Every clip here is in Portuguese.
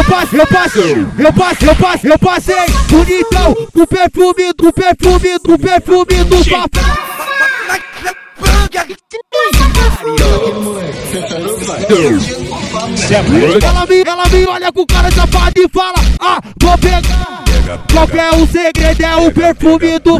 eu passei, eu passei, eu passei, eu passei, eu passei, bonitão, do perfume, do perfume, do perfume do papai. Ela me, ela me olha com cara safado e fala, ah, vou pegar. Qualquer um segredo? É o perfume do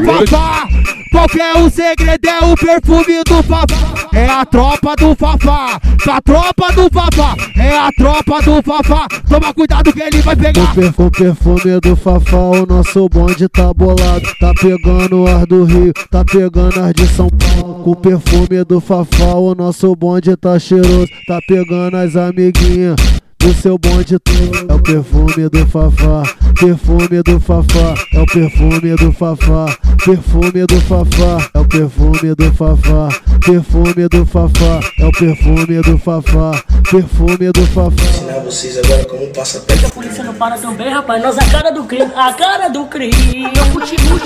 Fafá. Qualquer um segredo é o perfume do Fafá. É a tropa do Fafá. A tropa do Fafá. É a tropa do Fafá. Toma cuidado que ele vai pegar. Com o perfume do Fafá, o nosso bonde tá bolado. Tá pegando ar do Rio, tá pegando ar de São Paulo. Com o perfume do Fafá, o nosso bonde tá cheiroso. Tá pegando as amiguinhas do seu bonde todo. É o perfume do Fafá, perfume do Fafá, é o perfume do Fafá, perfume do Fafá, é o perfume do Fafá, perfume do Fafá, é o perfume do Fafá, perfume do Fafá. Ensinar vocês agora como passa perto. A polícia não para também, rapaz. Nós a cara do crime, a cara do crime. Eu continuo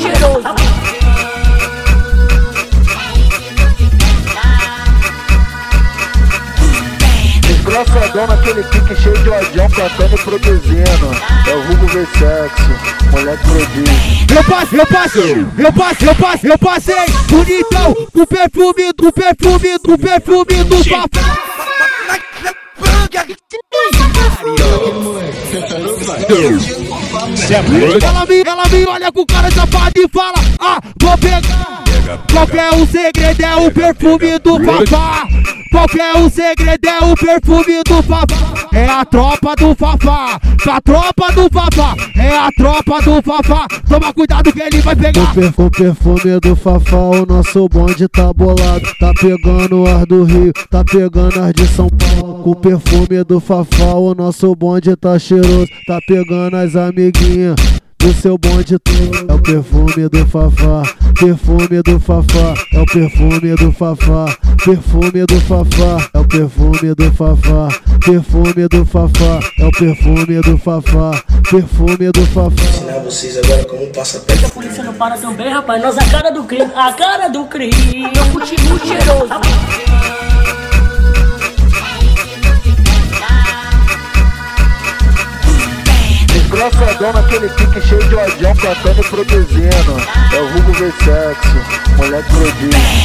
Desgraçadão naquele pique cheio de odião, cantando e produzindo. É o Hugo V Sexo, moleque prodígio. Eu passei, eu passei, eu passei, eu passei, eu passei, bonitão, do perfume, do perfume, do perfume do Fafá. Ela me, ela me olha com cara safado e fala, ah, vou pegar. Qualquer um segredo é o perfume do Fafá. Qualquer um segredo é o perfume do Fafá. É a tropa do Fafá. A tropa do Fafá. É a tropa do Fafá. Toma cuidado que ele vai pegar. Com o perfume do Fafá, o nosso bonde tá bolado. Tá pegando ar do Rio, tá pegando ar de São Paulo. Com o perfume do Fafá, o nosso bonde tá cheiroso. Tá pegando as amiguinhas do seu bonde todo. É o perfume do Fafá, perfume do Fafá, é o perfume do Fafá, perfume do Fafá, é o perfume do Fafá, perfume do Fafá, é o perfume do Fafá, perfume do Fafá. Ensinar vocês agora como passa perto. A polícia não para também, rapaz. Nós a cara do crime, a cara do crime. Eu continuo cheiroso. Desgraçadão naquele pique cheio de odião, cantando e produzindo. É o Hugo V Sexo, moleque prodígio.